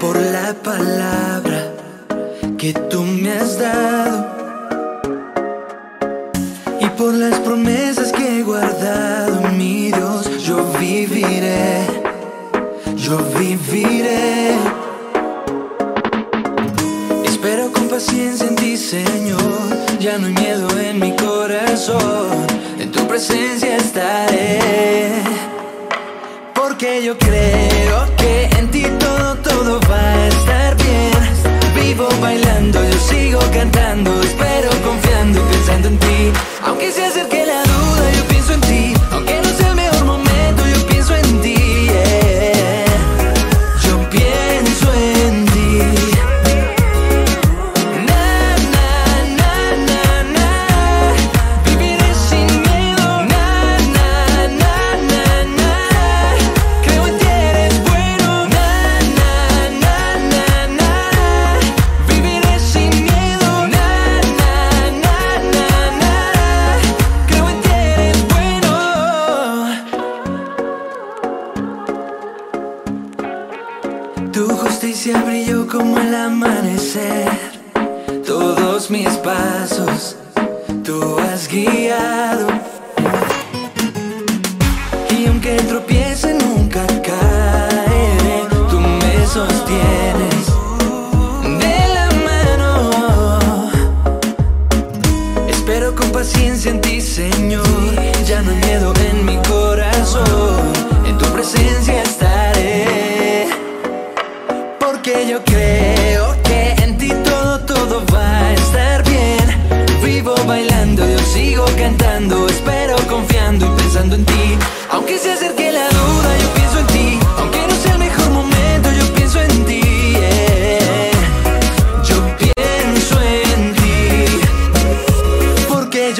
por la palabra que tú me has dado y por las promesas que he guardado, mi Dios, yo viviré, yo viviré. Espero con paciencia en ti, Señor, ya no hay miedo en mi corazón, en tu presencia estaré porque yo creo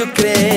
yo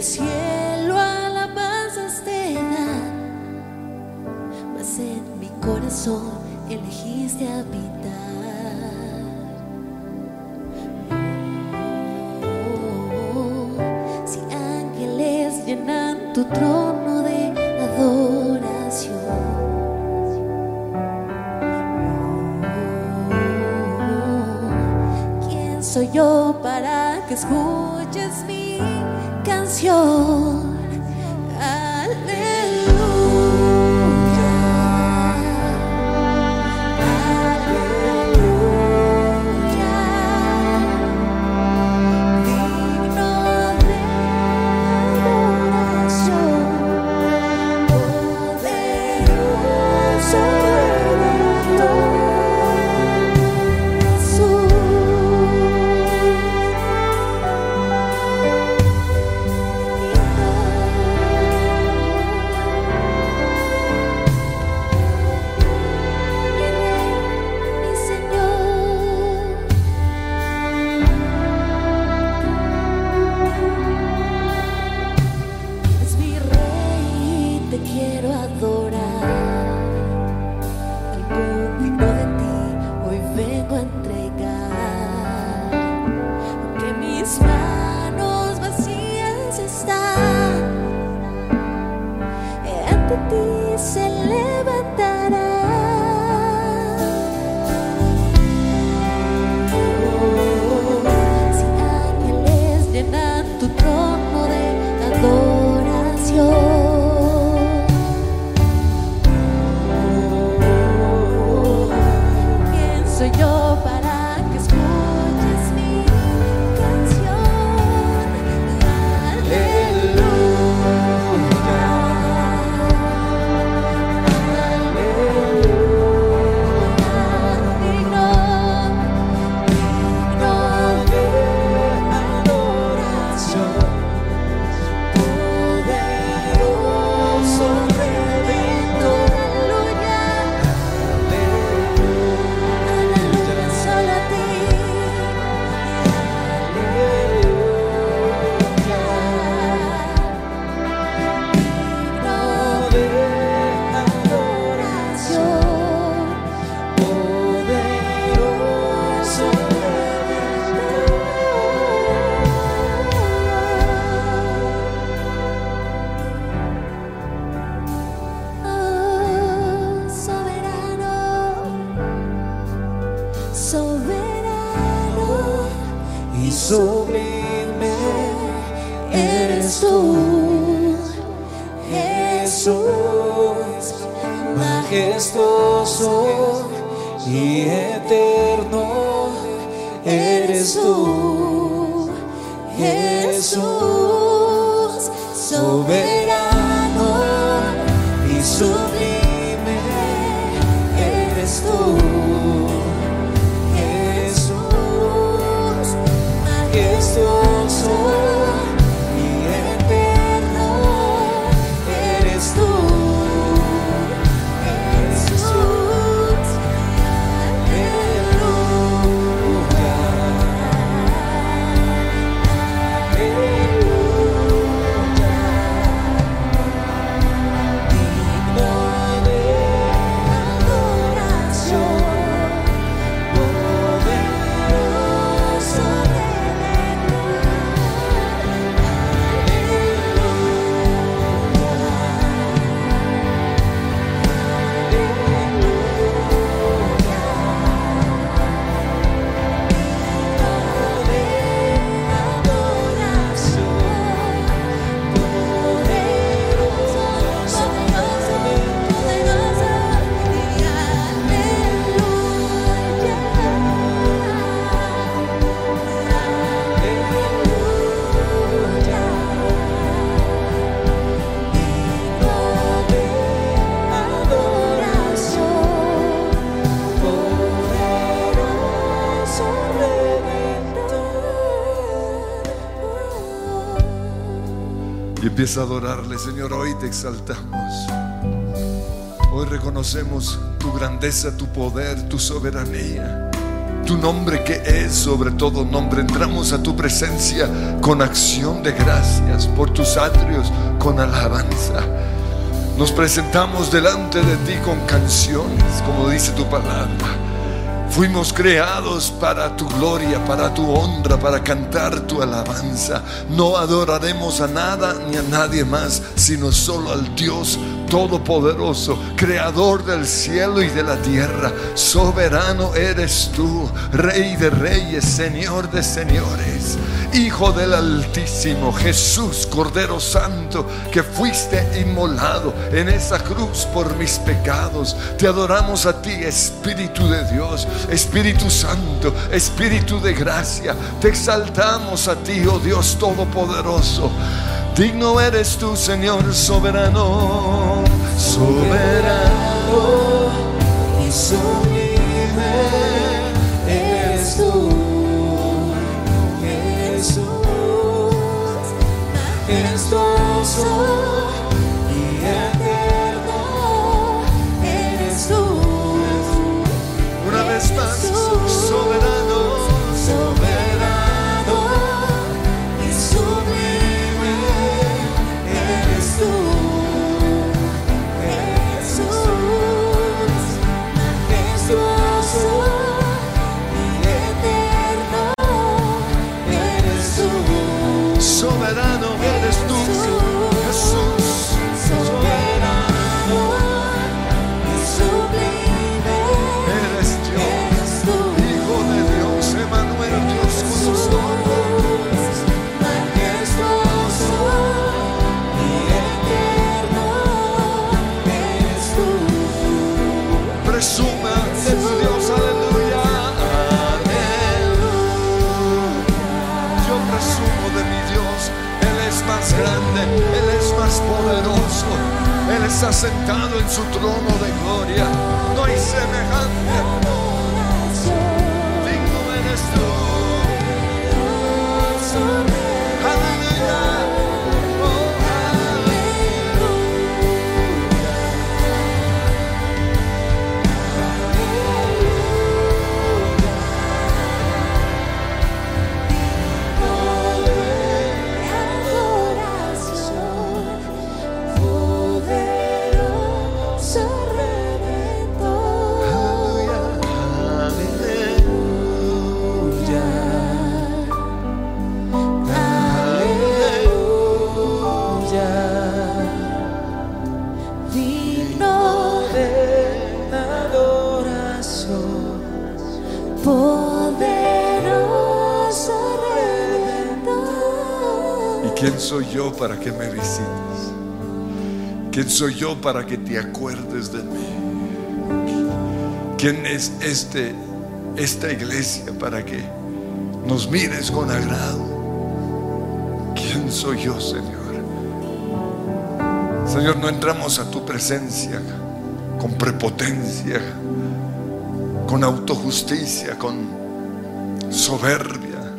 el cielo alabanzas te dan, mas en mi corazón elegiste habitar. Oh, oh, oh, si ángeles llenan tu trono. Empieza a adorarle, Señor, hoy te exaltamos. Hoy reconocemos tu grandeza, tu poder, tu soberanía, tu nombre que es sobre todo nombre. Entramos a tu presencia con acción de gracias, por tus atrios con alabanza. Nos presentamos delante de ti con canciones, como dice tu palabra Fuimos creados para tu gloria, para tu honra, para cantar tu alabanza. No adoraremos a nada ni a nadie más, sino solo al Dios Todopoderoso, Creador del cielo y de la tierra. Soberano eres tú, Rey de reyes, Señor de señores. Hijo del Altísimo, Jesús, Cordero Santo, que fuiste inmolado en esa cruz por mis pecados. Te adoramos a ti, Espíritu de Dios, Espíritu Santo, Espíritu de gracia. Te exaltamos a ti, oh Dios Todopoderoso. Digno eres tú, Señor soberano, soberano y sublime 走。Sentado en su trono de gloria. No hay semejante. Soy yo para que me visites? ¿Quién soy yo para que te acuerdes de mí? ¿Quién es este, esta iglesia para que nos mires con agrado? ¿Quién soy yo, Señor? Señor, no entramos a tu presencia con prepotencia, con autojusticia, con soberbia.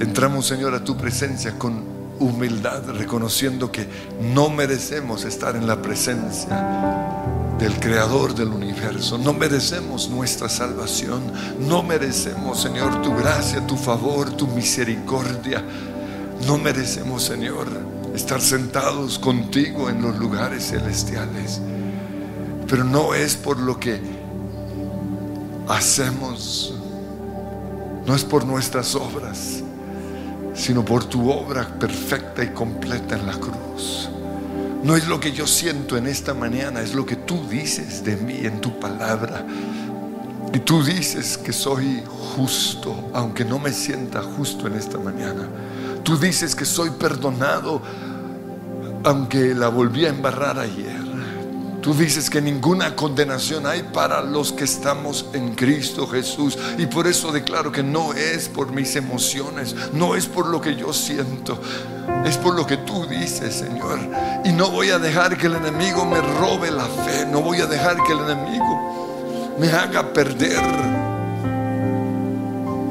Entramos, Señor, a tu presencia con humildad, reconociendo que no merecemos estar en la presencia del Creador del universo. No merecemos nuestra salvación. No merecemos, Señor, tu gracia, tu favor, tu misericordia. No merecemos, Señor, estar sentados contigo en los lugares celestiales. Pero no es por lo que hacemos, no es por nuestras obras, sino por tu obra perfecta y completa en la cruz. No es lo que yo siento en esta mañana, es lo que tú dices de mí en tu palabra. Y tú dices que soy justo, aunque no me sienta justo en esta mañana. Tú dices que soy perdonado, aunque la volví a embarrar ayer. Tú dices que ninguna condenación hay para los que estamos en Cristo Jesús. Y por eso declaro que no es por mis emociones, no es por lo que yo siento, es por lo que tú dices, Señor. Y no voy a dejar que el enemigo me robe la fe, no voy a dejar que el enemigo me haga perder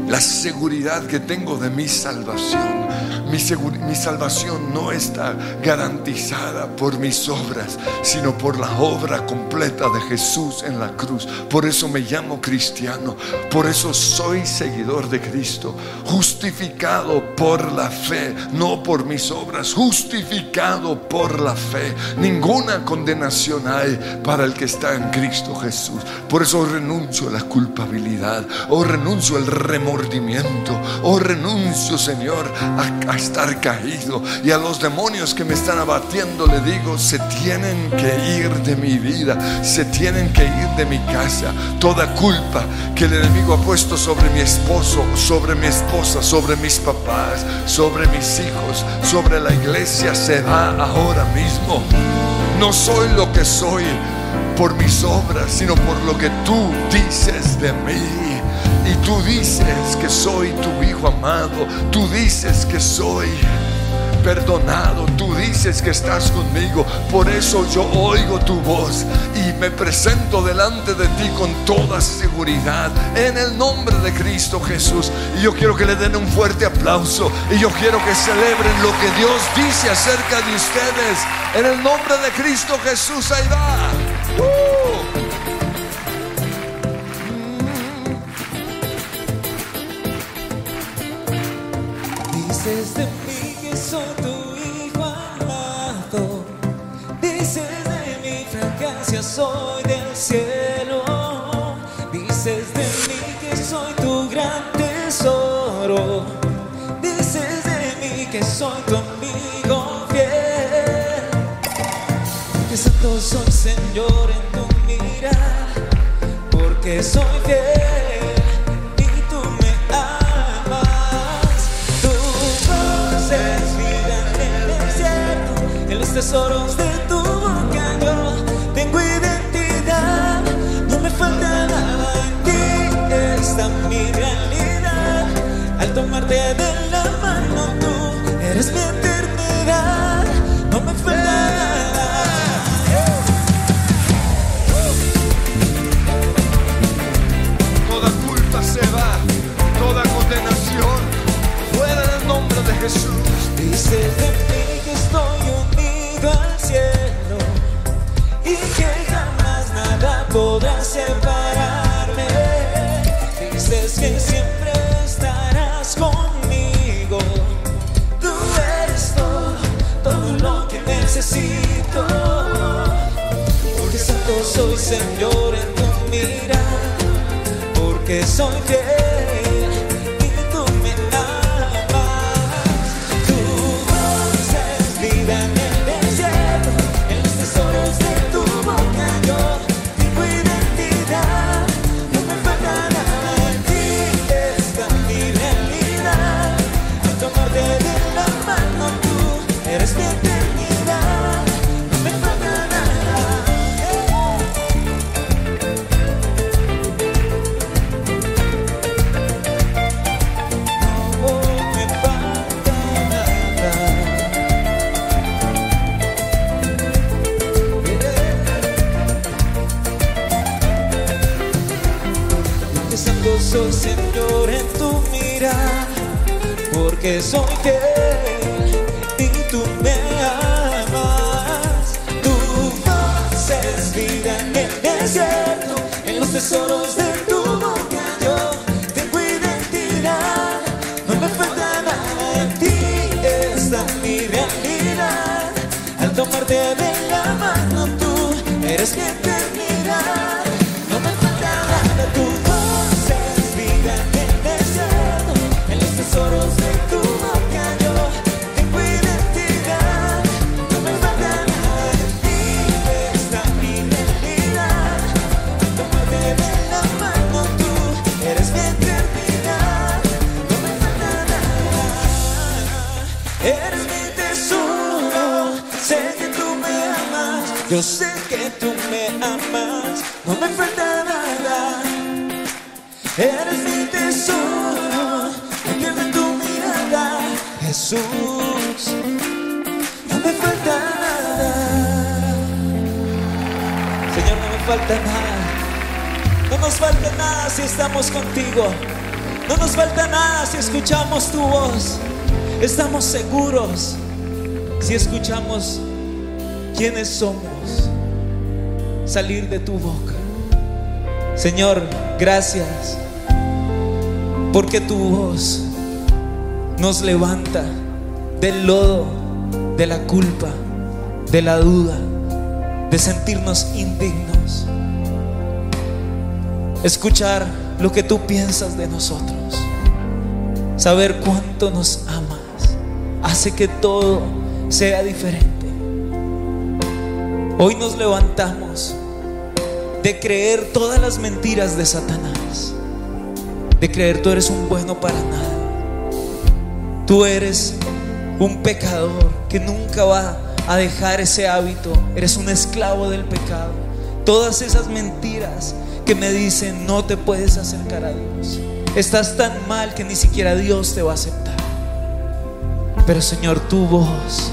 la seguridad que tengo de mi salvación. Mi, salvación no está garantizada por mis obras, sino por la obra completa de Jesús en la cruz. Por eso me llamo cristiano, por eso soy seguidor de Cristo, justificado por la fe, no por mis obras, justificado por la fe. Ninguna condenación hay para el que está en Cristo Jesús. Por eso renuncio a la culpabilidad, o renuncio al remordimiento Oh, renuncio, Señor, a, estar caído. Y a los demonios que me están abatiendo le digo, se tienen que ir de mi vida, se tienen que ir de mi casa. Toda culpa que el enemigo ha puesto sobre mi esposo, sobre mi esposa, sobre mis papás, sobre mis hijos, sobre la iglesia, se va ahora mismo. No soy lo que soy por mis obras, sino por lo que tú dices de mí. Y tú dices que soy tu hijo amado. Tú dices que soy perdonado. Tú dices que estás conmigo. Por eso yo oigo tu voz y me presento delante de ti con toda seguridad. En el nombre de Cristo Jesús. Y yo quiero que le den un fuerte aplauso. Y yo quiero que celebren lo que Dios dice acerca de ustedes. En el nombre de Cristo Jesús. Ahí va. Dice de mí que estoy al cielo y que jamás nada podrá separarme. Dices que siempre estarás conmigo. Tú eres todo, todo lo que necesito. Porque santo soy Señor en tu mirada. Porque soy fiel. Que soy fiel y tú me amas. Tú haces vida en el desierto, en los tesoros de tu boca. Yo tengo identidad, no me falta nada en ti, esta mi realidad. Al tomarte de la mano, tú eres mi Yo sé que tú me amas, no me falta nada. Eres mi tesoro, me pierdo en tu mirada, Jesús. No me falta nada. Señor, no me falta nada. No nos falta nada si estamos contigo. No nos falta nada si escuchamos tu voz. Estamos seguros si escuchamos quiénes somos. Salir de tu boca. Señor, gracias porque tu voz nos levanta del lodo, de la culpa, de la duda, de sentirnos indignos. Escuchar lo que tú piensas de nosotros. Saber cuánto nos amas hace que todo sea diferente. Hoy nos levantamos de creer todas las mentiras de Satanás. De creer tú eres un bueno para nada. Tú eres un pecador que nunca va a dejar ese hábito. Eres un esclavo del pecado. Todas esas mentiras que me dicen no te puedes acercar a Dios. Estás tan mal que ni siquiera Dios te va a aceptar. Pero Señor, tu voz,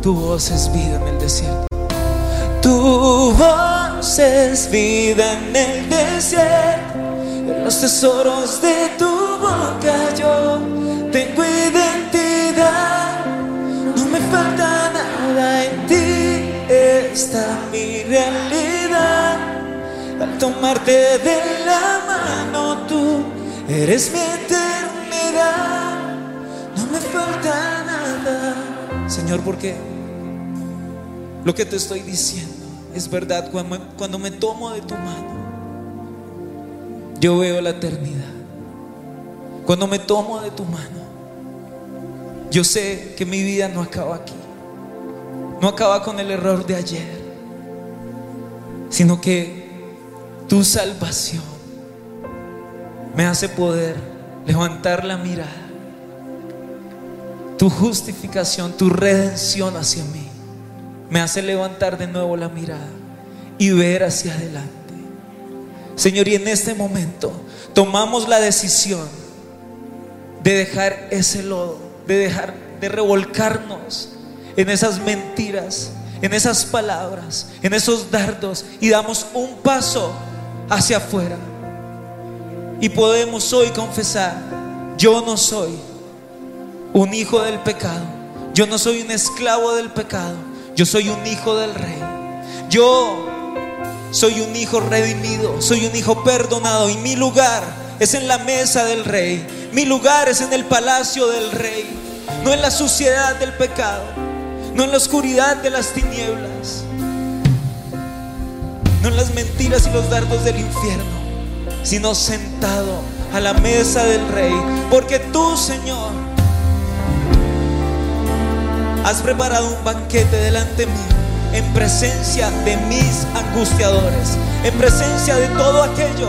tu voz es vida en el desierto. Tu voz es vida en el desierto. En los tesoros de tu boca yo tengo identidad. No me falta nada en ti. Está mi realidad. Al tomarte de la mano tú eres mi eternidad. No me falta nada. Señor, porque lo que te estoy diciendo es verdad. Cuando me, tomo de tu mano, yo veo la eternidad. Cuando me tomo de tu mano, yo sé que mi vida no acaba aquí. No acaba con el error de ayer, sino que tu salvación me hace poder levantar la mirada. Tu justificación, tu redención hacia mí, me hace levantar de nuevo la mirada y ver hacia adelante. Señor, y en este momento tomamos la decisión de dejar ese lodo, de dejar de revolcarnos en esas mentiras, en esas palabras, en esos dardos y damos un paso hacia afuera. Y podemos hoy confesar, yo no soy un hijo del pecado, yo no soy un esclavo del pecado, yo soy un hijo del rey. Yo soy un hijo redimido, soy un hijo perdonado. Y mi lugar es en la mesa del rey. Mi lugar es en el palacio del rey, no en la suciedad del pecado, no en la oscuridad de las tinieblas, no en las mentiras y los dardos del infierno, sino sentado a la mesa del rey, porque tú, Señor, has preparado un banquete delante mío en presencia de mis angustiadores, en presencia de todo aquello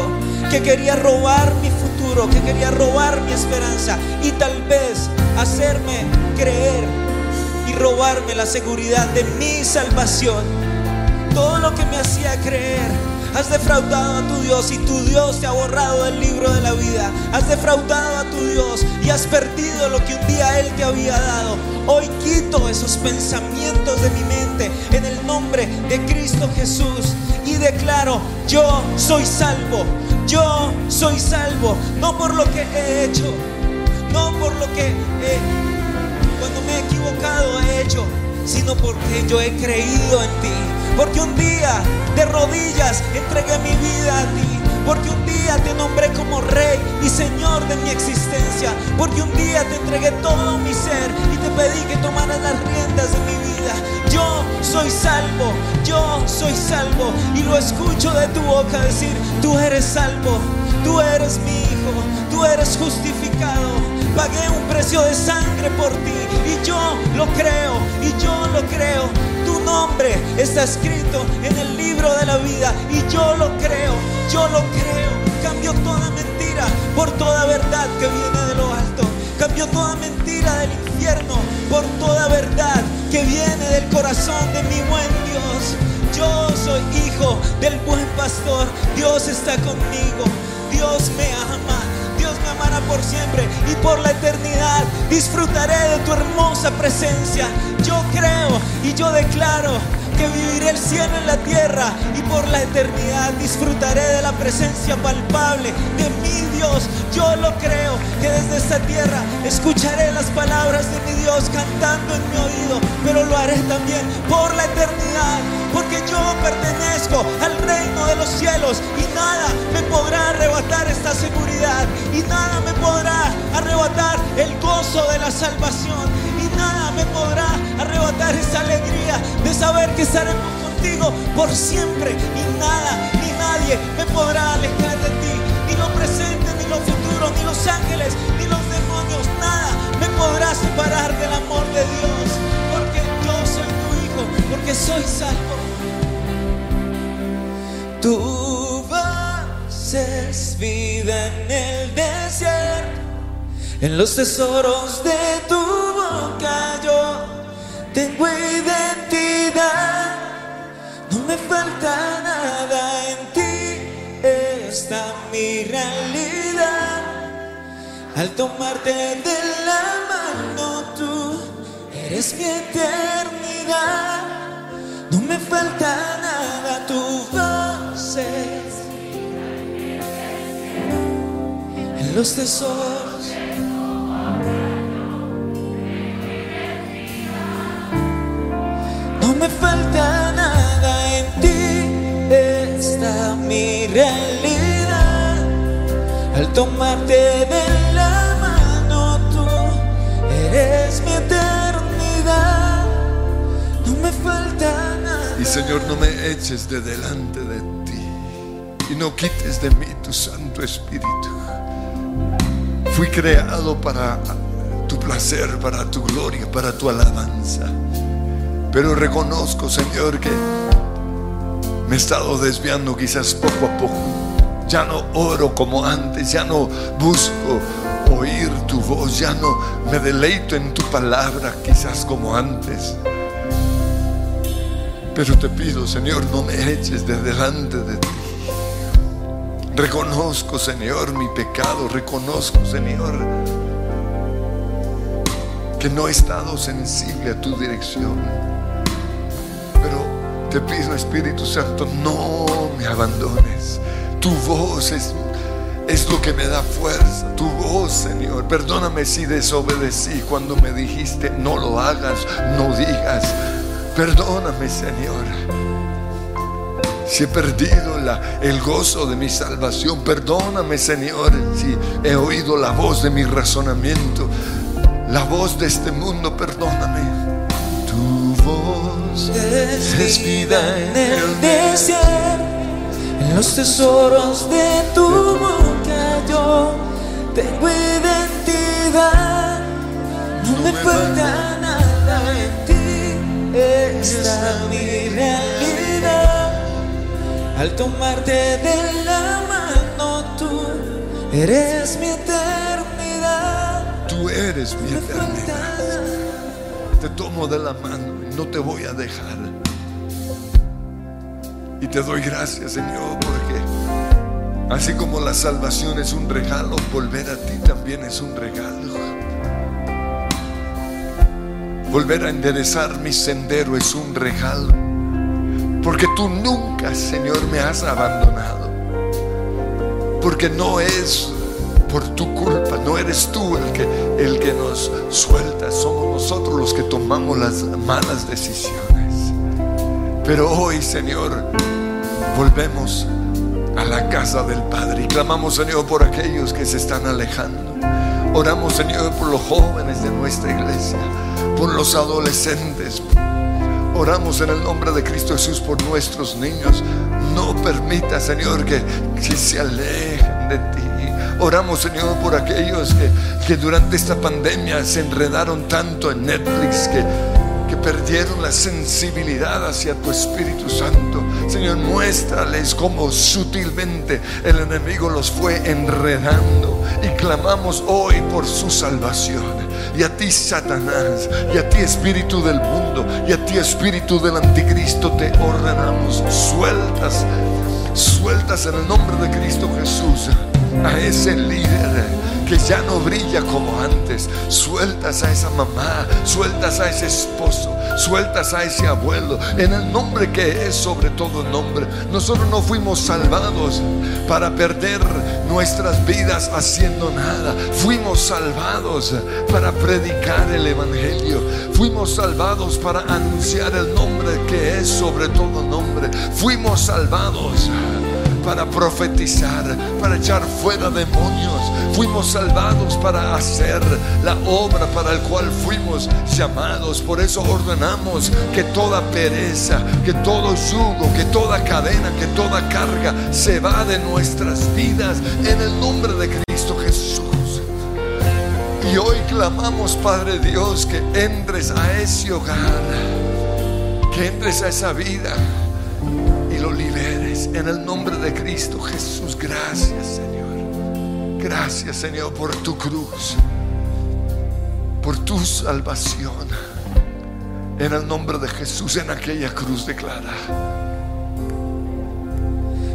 que quería robar mi futuro, que quería robar mi esperanza y tal vez hacerme creer y robarme la seguridad de mi salvación. Todo lo que me hacía creer Has defraudado a tu Dios y tu Dios te ha borrado del libro de la vida. Has defraudado a tu Dios y has perdido lo que un día Él te había dado. Hoy quito esos pensamientos de mi mente en el nombre de Cristo Jesús y declaro, yo soy salvo, yo soy salvo, no por lo que he hecho, no por lo que he, cuando me he equivocado he hecho, sino porque yo he creído en ti. Porque un día de rodillas entregué mi vida a ti. Porque un día te nombré como rey y señor de mi existencia. Porque un día te entregué todo mi ser y te pedí que tomaras las riendas de mi vida. Yo soy salvo, yo soy salvo. Y lo escucho de tu boca decir, tú eres salvo, tú eres mi hijo, tú eres justificado. Pagué un precio de sangre por ti y yo lo creo y yo lo creo. Tu nombre está escrito en el libro de la vida y yo lo creo, yo lo creo. Cambio toda mentira por toda verdad que viene de lo alto. Cambio toda mentira del infierno por toda verdad que viene del corazón de mi buen Dios. Yo soy hijo del buen pastor. Dios está conmigo. Dios me ama. Me por siempre y por la eternidad. Disfrutaré de tu hermosa presencia. Yo creo y yo declaro porque viviré el cielo en la tierra y por la eternidad disfrutaré de la presencia palpable de mi Dios. Yo lo creo que desde esta tierra escucharé las palabras de mi Dios cantando en mi oído, pero lo haré también por la eternidad, porque yo pertenezco al reino de los cielos y nada me podrá arrebatar esta seguridad y nada me podrá arrebatar el gozo de la salvación nada me podrá arrebatar esa alegría de saber que estaremos contigo por siempre y nada ni nadie me podrá alejar de ti, ni lo presente, ni lo futuro, ni los ángeles, ni los demonios, nada me podrá separar del amor de Dios, porque yo soy tu hijo, porque soy salvo. Voz es vida en el desierto, en los tesoros de tu tengo identidad, no me falta nada en ti, está mi realidad. Al tomarte de la mano tú eres mi eternidad, no me falta nada, tu voz es en los tesoros. Me falta nada en ti, está mi realidad. Al tomarte de la mano tú eres mi eternidad. No me falta nada. Y Señor, no me eches de delante de ti y no quites de mí tu Santo Espíritu. Fui creado para tu placer, para tu gloria, para tu alabanza. Pero reconozco, Señor, que me he estado desviando quizás poco a poco. Ya no oro como antes, ya no busco oír tu voz, ya no me deleito en tu palabra quizás como antes. Pero te pido, Señor, no me eches de delante de ti. Reconozco, Señor, mi pecado. Reconozco, Señor, que no he estado sensible a tu dirección. Te pido, Espíritu Santo, no me abandones. Tu voz es, es lo que me da fuerza. Tu voz, Señor. Perdóname si desobedecí cuando me dijiste, no lo hagas, no digas. Perdóname, Señor. Si he perdido la- el gozo de mi salvación, perdóname, Señor, si he oído la voz de mi razonamiento, la voz de este mundo, perdóname. Voz Es vida en el desierto, en los tesoros de tu boca yo tengo identidad, no me falta nada en ti, está mi realidad. Al tomarte de la mano tú eres mi eternidad, Tú eres mi eternidad. Te tomo de la mano y no te voy a dejar. Y te doy gracias, Señor, porque así como la salvación es un regalo, volver a ti también es un regalo. Volver a enderezar mi sendero es un regalo. Porque tú nunca, Señor, me has abandonado. Porque no es por tu culpa, no eres tú el que, el que nos suelta, somos nosotros los que tomamos las malas decisiones. Pero hoy, Señor, volvemos a la casa del Padre y clamamos, Señor, por aquellos que se están alejando. Oramos, Señor, por los jóvenes de nuestra iglesia, por los adolescentes. Oramos en el nombre de Cristo Jesús por nuestros niños. No permita, Señor, que, que se alejen de ti. Oramos, Señor, por aquellos que, que durante esta pandemia se enredaron tanto en Netflix que, que perdieron la sensibilidad hacia tu Espíritu Santo. Señor, muéstrales cómo sutilmente el enemigo los fue enredando. Y clamamos hoy por su salvación. Y a ti, Satanás, y a ti, Espíritu del mundo, y a ti, Espíritu del Anticristo, te ordenamos. Sueltas, sueltas en el nombre de Cristo Jesús. A ese líder que ya no brilla como antes. Sueltas a esa mamá, sueltas a ese esposo, sueltas a ese abuelo, en el nombre que es sobre todo nombre. Nosotros no fuimos salvados para perder nuestras vidas haciendo nada. Fuimos salvados para predicar el Evangelio. Fuimos salvados para anunciar el nombre que es sobre todo nombre. Fuimos salvados para profetizar, para echar fuera demonios. Fuimos salvados para hacer la obra para el cual fuimos llamados. Por eso ordenamos que toda pereza, que todo yugo, que toda cadena, que toda carga se va de nuestras vidas en el nombre de Cristo Jesús. Y hoy clamamos, Padre Dios, que entres a ese hogar, que entres a esa vida en el nombre de Cristo Jesús. Gracias, Señor. Gracias, Señor, por tu cruz, por tu salvación. En el nombre de Jesús, en aquella cruz declara.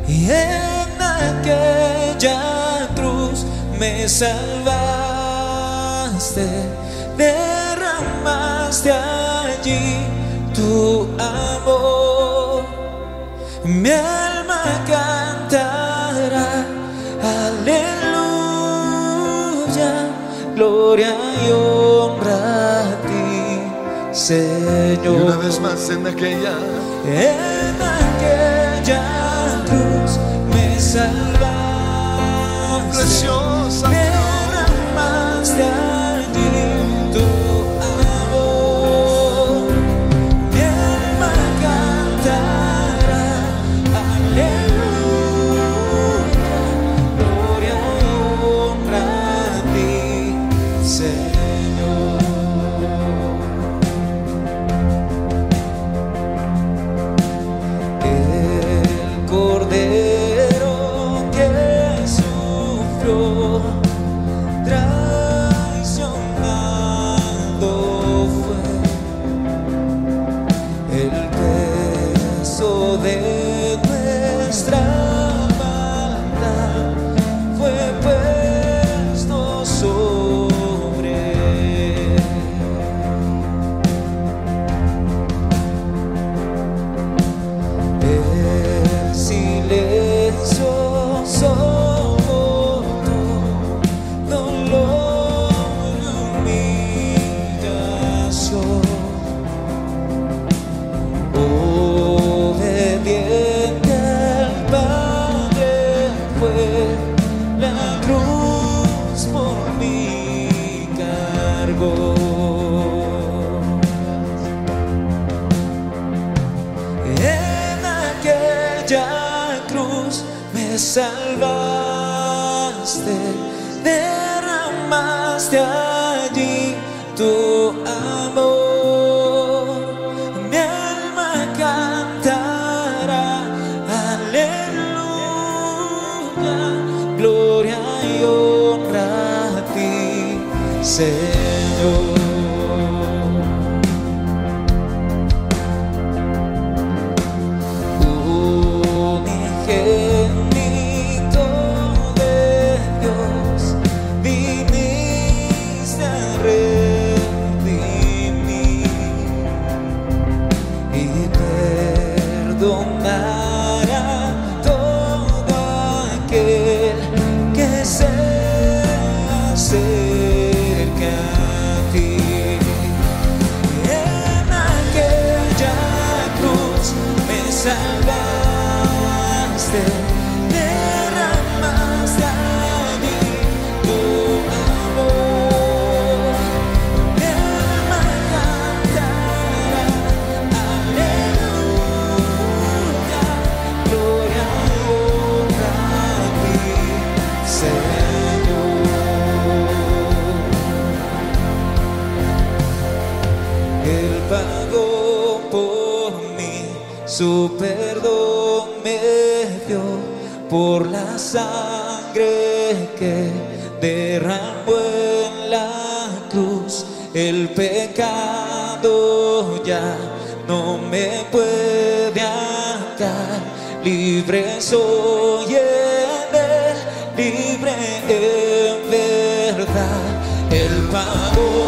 Y en aquella cruz me salvaste, derramaste allí tu amor. Mi alma cantará, aleluya, gloria y honra a ti, Señor. Y una vez más en aquella. En aquella cruz me salvaste, Preciosa allí En aquella cruz me salvaste, derramaste allí tu por la sangre que derramó en la cruz. El pecado ya no me puede atar, libre soy en libre en verdad Él pagó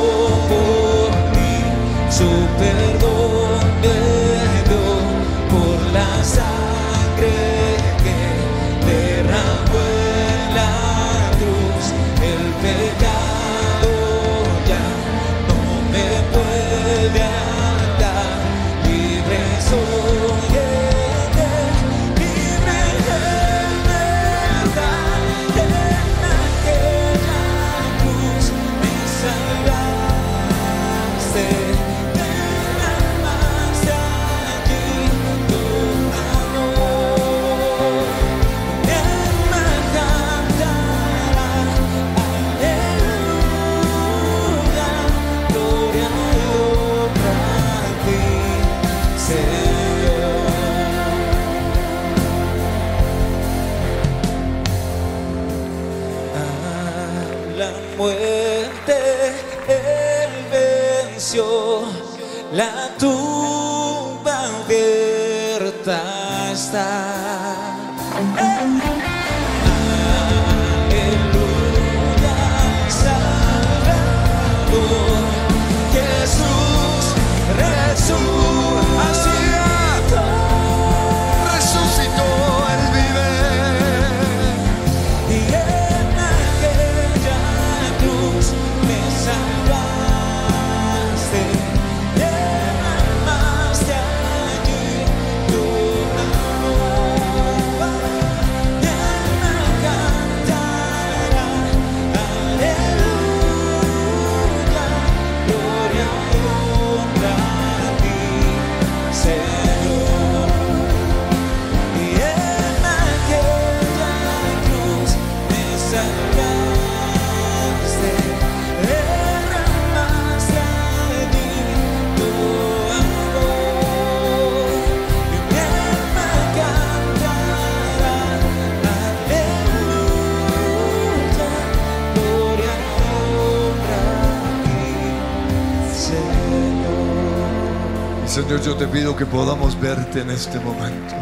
yo te pido que podamos verte en este momento.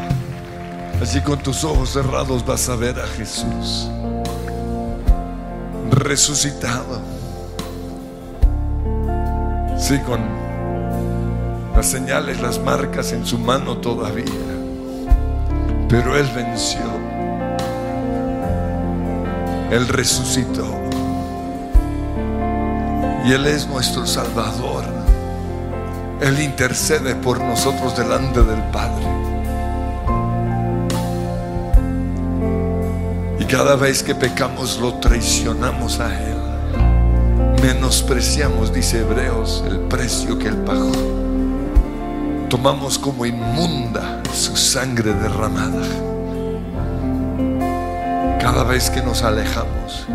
Así con tus ojos cerrados vas a ver a Jesús resucitado. Sí, con las señales, las marcas en su mano todavía. Pero Él venció. Él resucitó. Y Él es nuestro Salvador. Él intercede por nosotros delante del Padre. Y cada vez que pecamos lo traicionamos a Él. Menospreciamos, dice Hebreos, el precio que Él pagó. Tomamos como inmunda su sangre derramada. Cada vez que nos alejamos.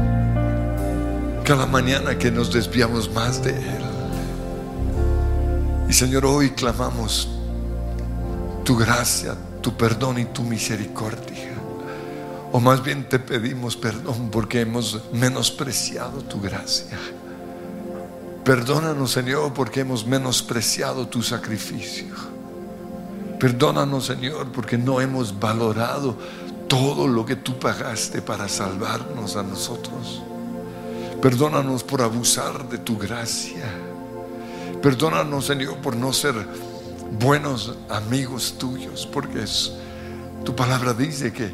Cada mañana que nos desviamos más de Él. Y Señor, hoy clamamos tu gracia, tu perdón y tu misericordia. O más bien te pedimos perdón porque hemos menospreciado tu gracia. Perdónanos, Señor, porque hemos menospreciado tu sacrificio. Perdónanos, Señor, porque no hemos valorado todo lo que tú pagaste para salvarnos a nosotros. Perdónanos por abusar de tu gracia. Perdónanos, Señor, por no ser buenos amigos tuyos, porque tu palabra dice que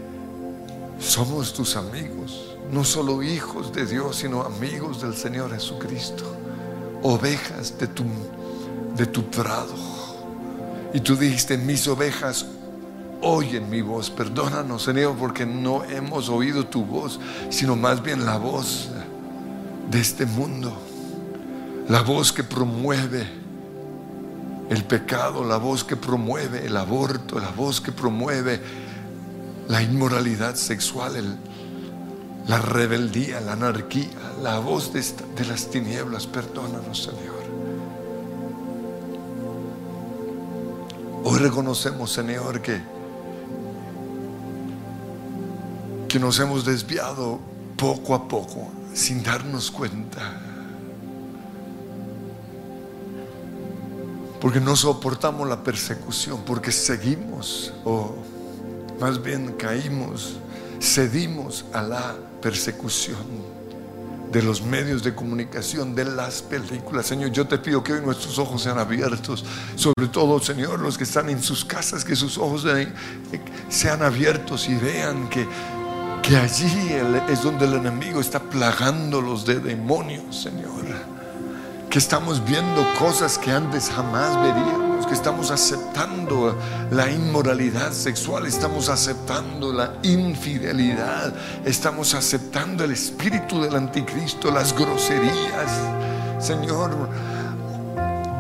somos tus amigos, no solo hijos de Dios, sino amigos del Señor Jesucristo, ovejas de tu, de tu prado. Y tú dijiste, mis ovejas oyen mi voz. Perdónanos, Señor, porque no hemos oído tu voz, sino más bien la voz de este mundo. La voz que promueve el pecado, la voz que promueve el aborto, la voz que promueve la inmoralidad sexual, el- la rebeldía, la anarquía, la voz de, las tinieblas. Perdónanos, Señor. Hoy reconocemos, Señor, que, que nos hemos desviado poco a poco, sin darnos cuenta. Porque no soportamos la persecución, porque seguimos, o más bien caímos, cedimos a la persecución de los medios de comunicación, de las películas. Señor, yo te pido que hoy nuestros ojos sean abiertos, sobre todo, Señor, los que están en sus casas, que sus ojos sean abiertos y vean que, que allí es donde el enemigo está plagándolos de demonios, Señor. Que estamos viendo cosas que antes jamás veríamos que estamos aceptando la inmoralidad sexual, estamos aceptando la infidelidad, estamos aceptando el espíritu del anticristo, las groserías. Señor,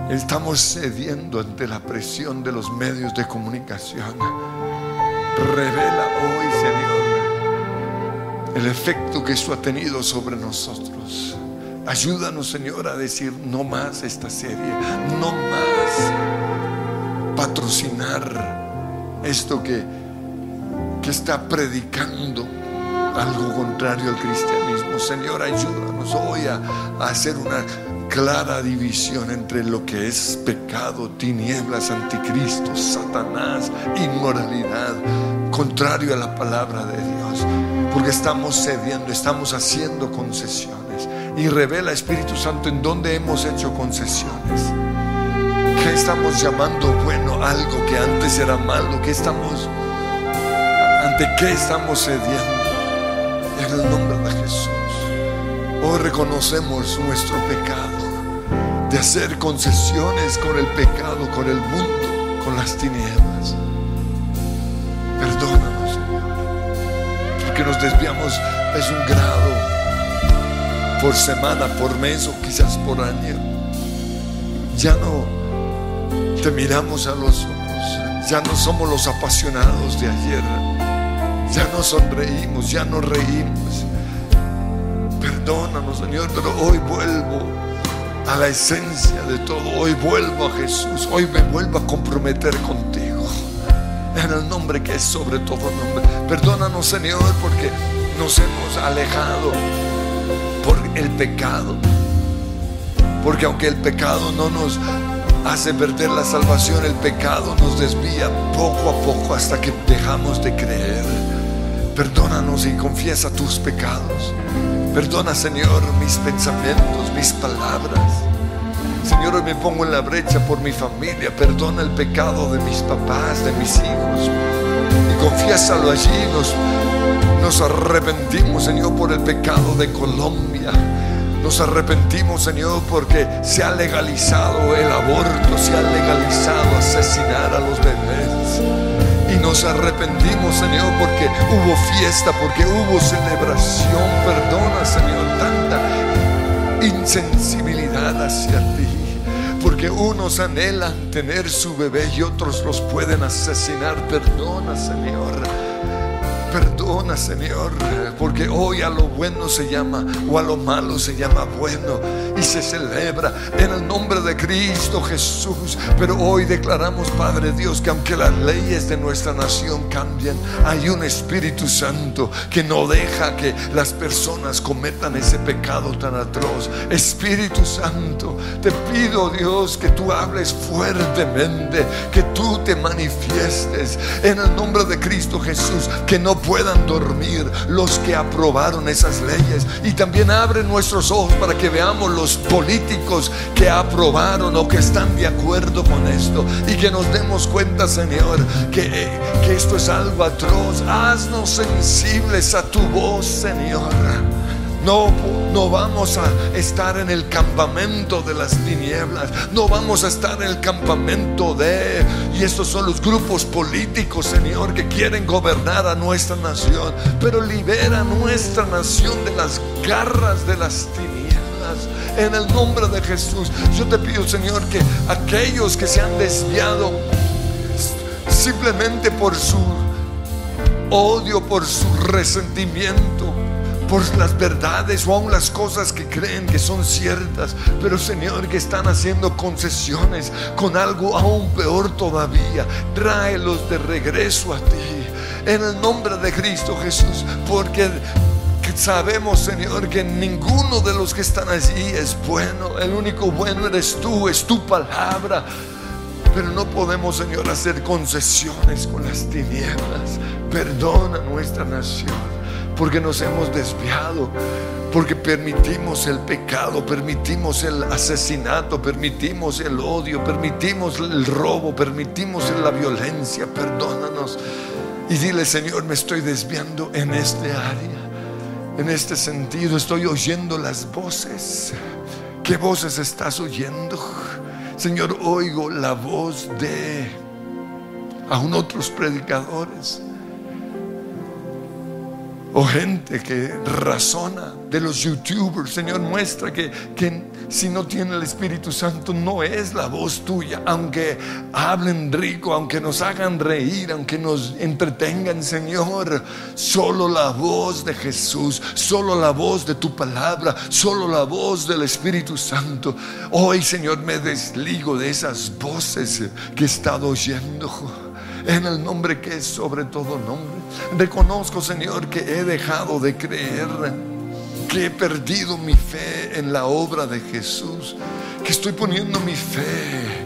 estamos cediendo ante la presión de los medios de comunicación. Revela hoy, Señor, el efecto que eso ha tenido sobre nosotros. Ayúdanos, Señor, a decir no más esta serie, no más patrocinar esto que, que está predicando algo contrario al cristianismo. Señor, ayúdanos hoy a, hacer una clara división entre lo que es pecado, tinieblas, anticristo, Satanás, inmoralidad, contrario a la palabra de Dios. Porque estamos cediendo, estamos haciendo concesiones. Y revela Espíritu Santo en dónde hemos hecho concesiones estamos llamando bueno algo que antes era malo? ¿Qué estamos, ante qué estamos cediendo? En el nombre de Jesús. Hoy reconocemos nuestro pecado de hacer concesiones con el pecado, con el mundo, con las tinieblas. Perdónanos, Señor, porque nos desviamos es un grado por semana, por mes o quizás por año. Ya no te miramos a los ojos. Ya no somos los apasionados de ayer. Ya no sonreímos, ya no reímos. Perdónanos, Señor, pero hoy vuelvo a la esencia de todo. Hoy vuelvo a Jesús. Hoy me vuelvo a comprometer contigo. En el nombre que es sobre todo nombre. Perdónanos, Señor, porque nos hemos alejado por el pecado. Porque aunque el pecado no nos hace perder la salvación, el pecado nos desvía poco a poco hasta que dejamos de creer. Perdónanos y confiesa tus pecados. Perdona, Señor, mis pensamientos, mis palabras. Señor, hoy me pongo en la brecha por mi familia. Perdona el pecado de mis papás, de mis hijos. Y confiésalo allí. Nos, nos arrepentimos, Señor, por el pecado de Colombia nos arrepentimos, Señor, porque se ha legalizado el aborto, se ha legalizado asesinar a los bebés. Y nos arrepentimos, Señor, porque hubo fiesta, porque hubo celebración. Perdona, Señor, tanta insensibilidad hacia ti. Porque unos anhelan tener su bebé y otros los pueden asesinar. Perdona, Señor. Perdona, Señor, porque hoy a lo bueno se llama o a lo malo se llama bueno y se celebra en el nombre de Cristo Jesús. Pero hoy declaramos, Padre Dios, que aunque las leyes de nuestra nación cambien, hay un Espíritu Santo que no deja que las personas cometan ese pecado tan atroz. Espíritu Santo, te pido, Dios, que tú hables fuertemente, que tú te manifiestes en el nombre de Cristo Jesús, que no puedan dormir los que aprobaron esas leyes. Y también abre nuestros ojos para que veamos los políticos que aprobaron o que están de acuerdo con esto. Y que nos demos cuenta, Señor, que, que esto es algo atroz. Haznos sensibles a tu voz, Señor. No, no vamos a estar en el campamento de las tinieblas. No vamos a estar en el campamento de... Y estos son los grupos políticos, Señor, que quieren gobernar a nuestra nación. Pero libera nuestra nación de las garras de las tinieblas. En el nombre de Jesús, yo te pido, Señor, que aquellos que se han desviado simplemente por su odio, por su resentimiento, por las verdades o aún las cosas que creen que son ciertas, pero Señor que están haciendo concesiones con algo aún peor todavía. Tráelos de regreso a ti en el nombre de Cristo Jesús, porque sabemos, Señor, que ninguno de los que están allí es bueno. El único bueno eres tú, es tu palabra. Pero no podemos, Señor, hacer concesiones con las tinieblas. Perdona nuestra nación. Porque nos hemos desviado, porque permitimos el pecado, permitimos el asesinato, permitimos el odio, permitimos el robo, permitimos la violencia. Perdónanos. Y dile, Señor, me estoy desviando en este área. En este sentido, estoy oyendo las voces. ¿Qué voces estás oyendo? Señor, oigo la voz de aún otros predicadores o gente que razona de los youtubers. Señor, muestra que, que, si no tiene el Espíritu Santo no es la voz tuya, aunque hablen rico, aunque nos hagan reír, aunque nos entretengan, Señor. Solo la voz de Jesús, solo la voz de tu palabra, solo la voz del Espíritu Santo. Hoy, Señor, me desligo de esas voces que he estado oyendo en el nombre que es sobre todo nombre. Reconozco, Señor, que he dejado de creer, que he perdido mi fe en la obra de Jesús, que estoy poniendo mi fe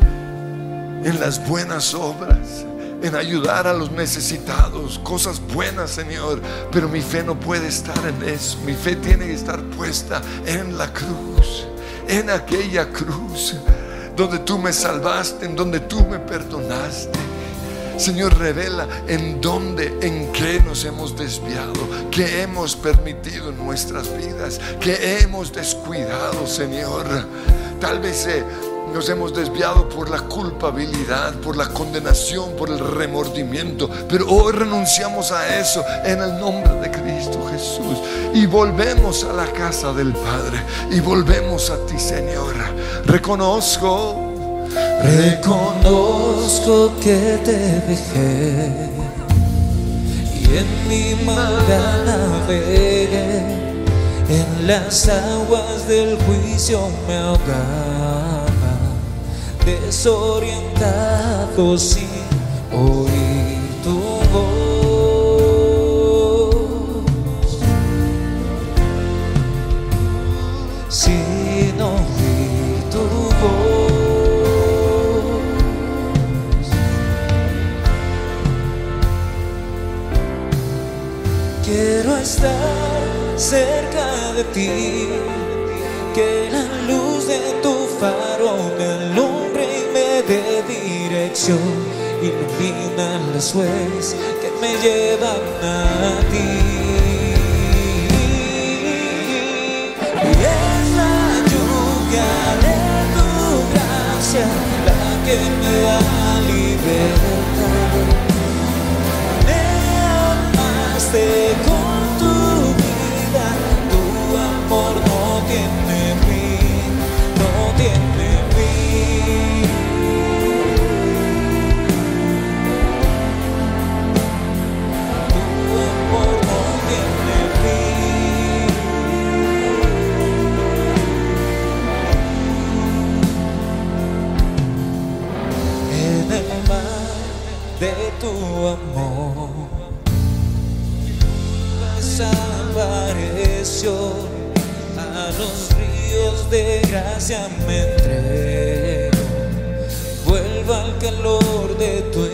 en las buenas obras en ayudar a los necesitados, cosas buenas, Señor. Pero mi fe no puede estar en eso. Mi fe tiene que estar puesta en la cruz, en aquella cruz donde tú me salvaste, en donde tú me perdonaste. Señor, revela en dónde, en qué nos hemos desviado, qué hemos permitido en nuestras vidas, qué hemos descuidado, Señor. Tal vez eh, nos hemos desviado por la culpabilidad, por la condenación, por el remordimiento, pero hoy renunciamos a eso en el nombre de Cristo Jesús y volvemos a la casa del Padre y volvemos a ti, Señor. Reconozco Reconozco que te dejé y en mi maldad navegué, en las aguas del juicio me ahogaba, desorientado sin oír tu voz. Ti, que la luz de tu faro me alumbre y me dé dirección, ilumina las huellas que me llevan a ti. Y es la lluvia de tu gracia la que me da a los ríos de gracia me entrego. Vuelvo al calor de tu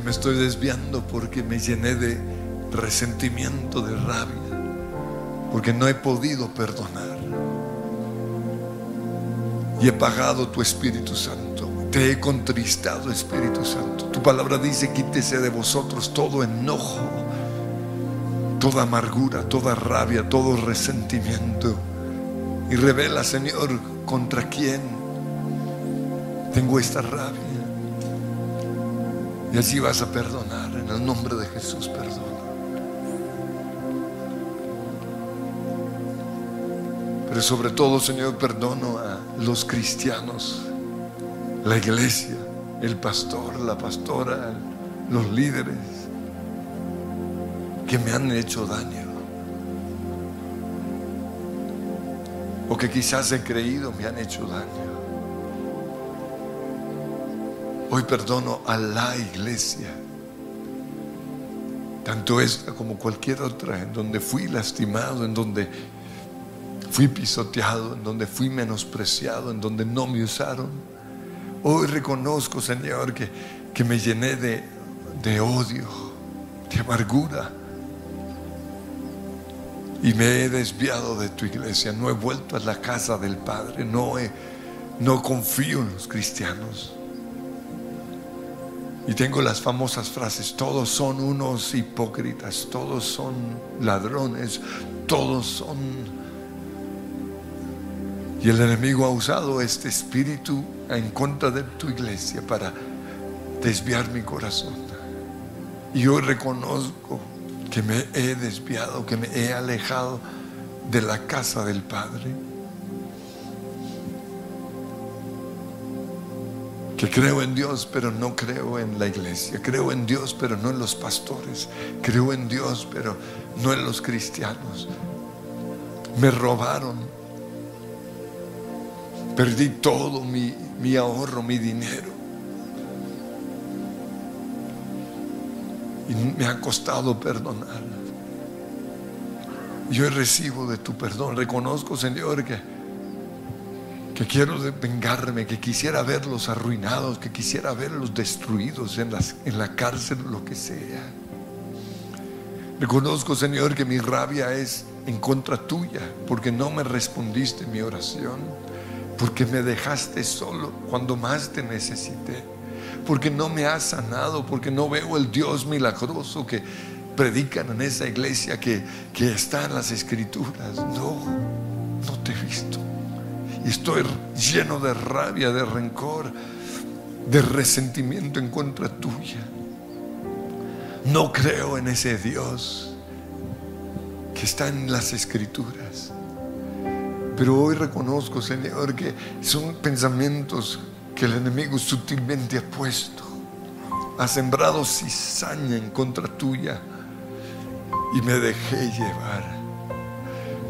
me estoy desviando porque me llené de resentimiento, de rabia, porque no he podido perdonar. Y he pagado tu Espíritu Santo. Te he contristado, Espíritu Santo. Tu palabra dice, quítese de vosotros todo enojo, toda amargura, toda rabia, todo resentimiento. Y revela, Señor, contra quién tengo esta rabia. Y así vas a perdonar. En el nombre de Jesús, perdona. Pero sobre todo, Señor, perdono a los cristianos, la iglesia, el pastor, la pastora, los líderes que me han hecho daño. O que quizás he creído me han hecho daño. Hoy perdono a la iglesia, tanto esta como cualquier otra, en donde fui lastimado, en donde fui pisoteado, en donde fui menospreciado, en donde no me usaron. Hoy reconozco, Señor, que, que me llené de, de odio, de amargura. Y me he desviado de tu iglesia, no he vuelto a la casa del Padre, no, no confío en los cristianos. Y tengo las famosas frases, todos son unos hipócritas, todos son ladrones, todos son... Y el enemigo ha usado este espíritu en contra de tu iglesia para desviar mi corazón. Y hoy reconozco que me he desviado, que me he alejado de la casa del Padre. Que creo en Dios, pero no creo en la iglesia. Creo en Dios, pero no en los pastores. Creo en Dios, pero no en los cristianos. Me robaron. Perdí todo mi, mi ahorro, mi dinero. Y me ha costado perdonar. Yo recibo de tu perdón. Reconozco, Señor, que que quiero vengarme, que quisiera verlos arruinados, que quisiera verlos destruidos en, la cárcel lo que sea. Reconozco, Señor, que mi rabia es en contra tuya, porque no me respondiste mi oración, porque me dejaste solo cuando más te necesité, porque no me has sanado, porque no veo el Dios milagroso que predican en esa iglesia que, que está en las escrituras. No, no te he visto. Estoy lleno de rabia, de rencor, de resentimiento en contra tuya. No creo en ese Dios que está en las escrituras. Pero hoy reconozco, Señor, que son pensamientos que el enemigo sutilmente ha puesto. Ha sembrado cizaña en contra tuya y me dejé llevar.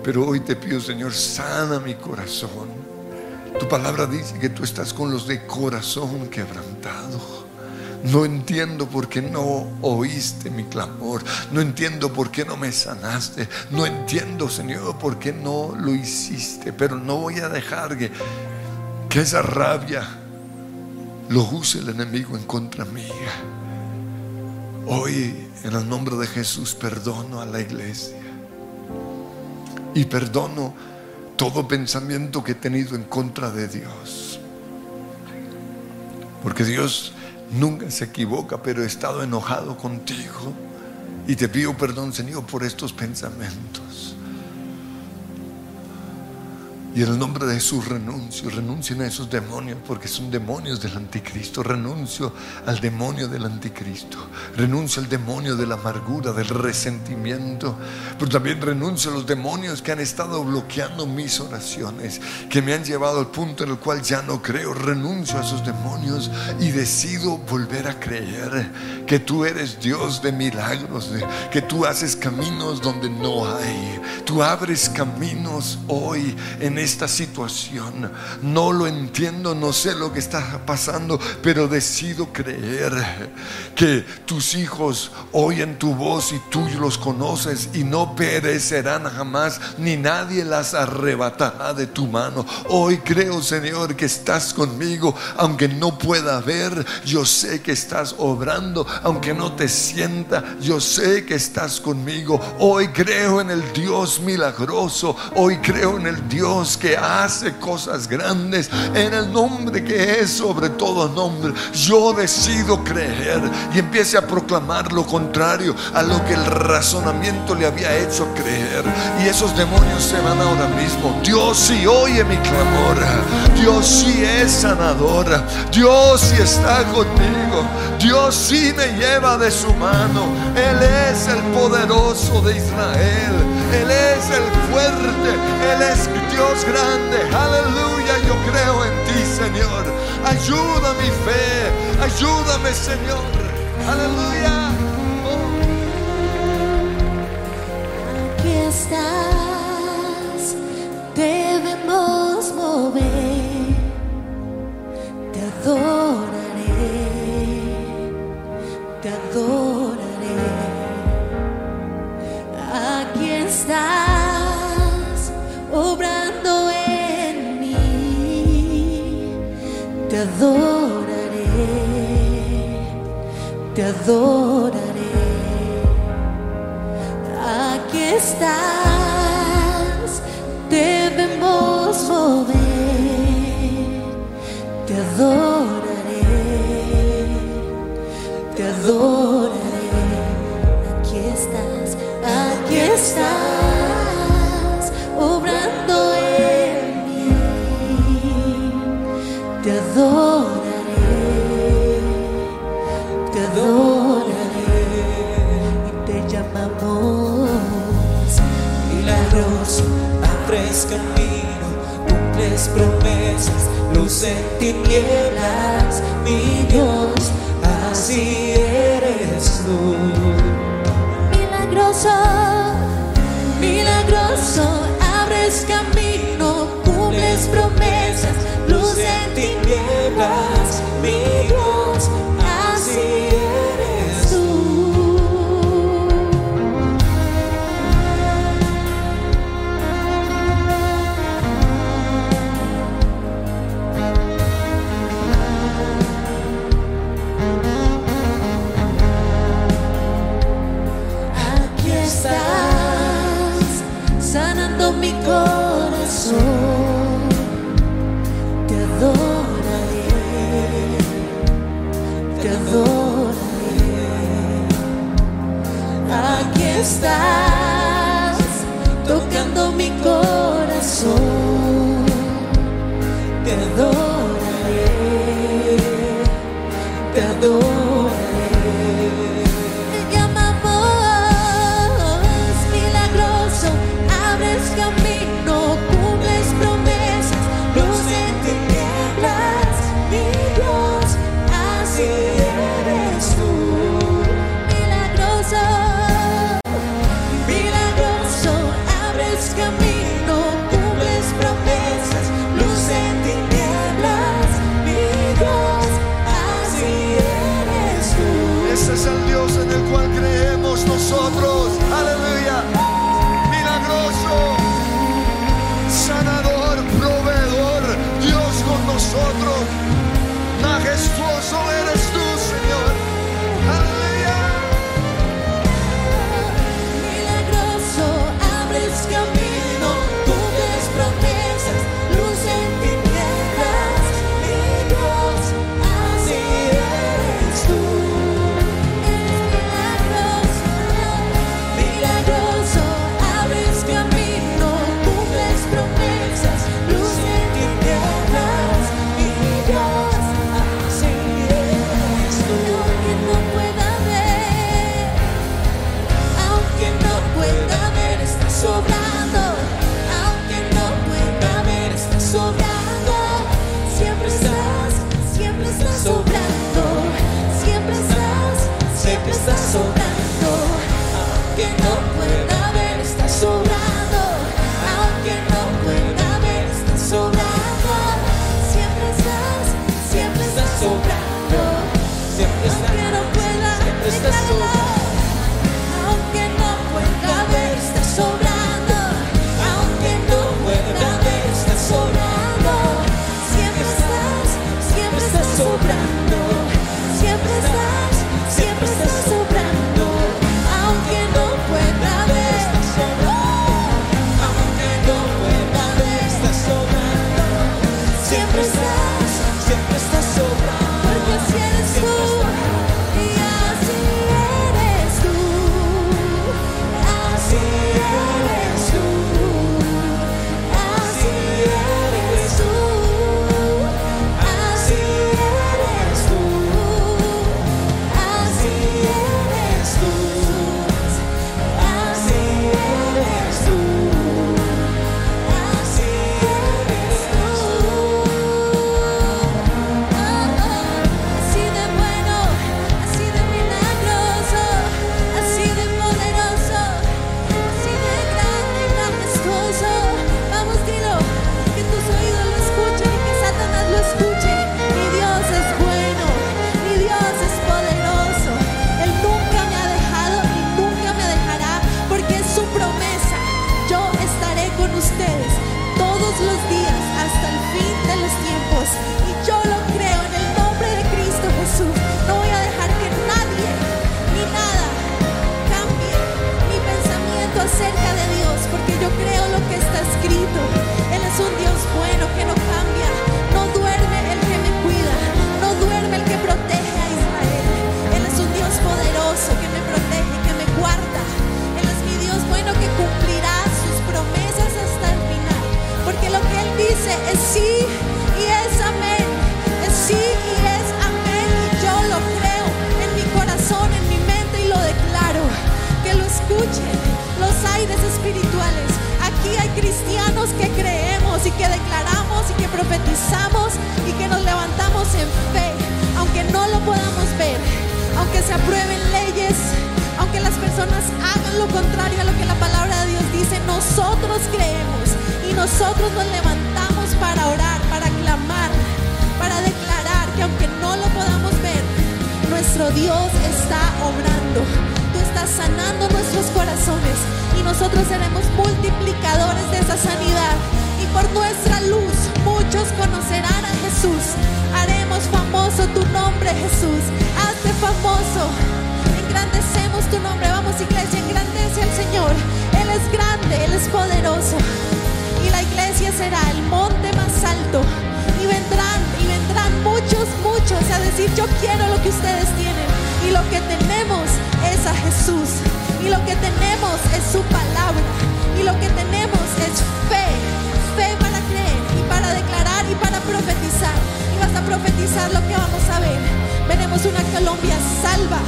Pero hoy te pido, Señor, sana mi corazón. Tu palabra dice que tú estás con los de corazón quebrantado. No entiendo por qué no oíste mi clamor. No entiendo por qué no me sanaste. No entiendo, Señor, por qué no lo hiciste. Pero no voy a dejar que, esa rabia lo use el enemigo en contra mía. Hoy, en el nombre de Jesús, perdono a la iglesia. Y perdono todo pensamiento que he tenido en contra de Dios. Porque Dios nunca se equivoca, pero he estado enojado contigo. Y te pido perdón, Señor, por estos pensamientos. Y en el nombre de Jesús renuncio, renuncien a esos demonios porque son demonios del anticristo. Renuncio al demonio del anticristo. Renuncio al demonio de la amargura, del resentimiento. Pero también renuncio a los demonios que han estado bloqueando mis oraciones, que me han llevado al punto en el cual ya no creo. Renuncio a esos demonios y decido volver a creer que tú eres Dios de milagros, que tú haces caminos donde no hay. tú abres caminos hoy en esta situación. No lo entiendo, no sé lo que está pasando, pero decido creer que tus hijos oyen tu voz y tú los conoces y no perecerán jamás, ni nadie las arrebatará de tu mano. Hoy creo, Señor, que estás conmigo, aunque no pueda ver, yo sé que estás obrando, aunque no te sienta, yo sé que estás conmigo. Hoy creo en el Dios milagroso, hoy creo en el Dios que hace cosas grandes, en el nombre que es sobre todo nombre. Yo decido creer y empiece a proclamar lo contrario a lo que el razonamiento le había hecho creer. Y esos demonios se van ahora mismo. Dios sí oye mi clamor. Dios sí es sanador. Dios sí está conmigo. Dios sí me lleva de su mano. Él es el poderoso de Israel. Él es el fuerte. Él es Dios grande. Aleluya. Yo creo en ti, Señor. Ayuda mi fe. Ayúdame, Señor. Aleluya. Aquí estás, debemos mover, profetizar lo que vamos a ver. Veremos una Colombia salva,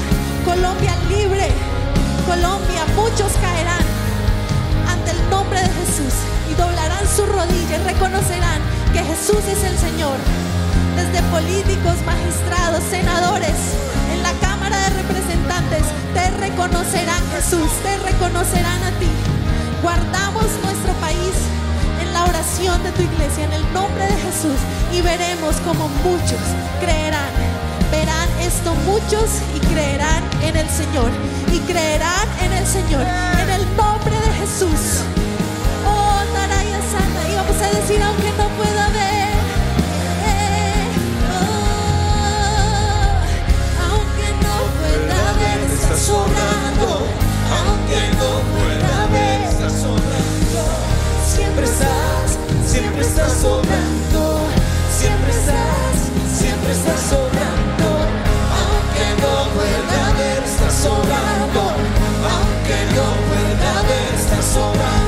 Colombia libre, Colombia, muchos caerán ante el nombre de Jesús y doblarán sus rodillas, reconocerán que Jesús es el Señor. Desde políticos, magistrados, senadores, en la Cámara de Representantes, te reconocerán Jesús, te reconocerán a ti. Guardamos nuestro país en la oración de tu iglesia, en el nombre de Jesús y veremos como muchos creerán. Verán esto muchos y creerán en el Señor. Y creerán en el Señor, en el nombre de Jesús. Oh, Naraya Santa, y vamos a decir, aunque no pueda ver. Oh, aunque no pueda ver, estás sobrando, Aunque no pueda ver, estás orando. Siempre estás, siempre estás orando aunque no pueda ver, está sobrando. Aunque no pueda ver, está sobrando.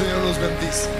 Señor los bendice.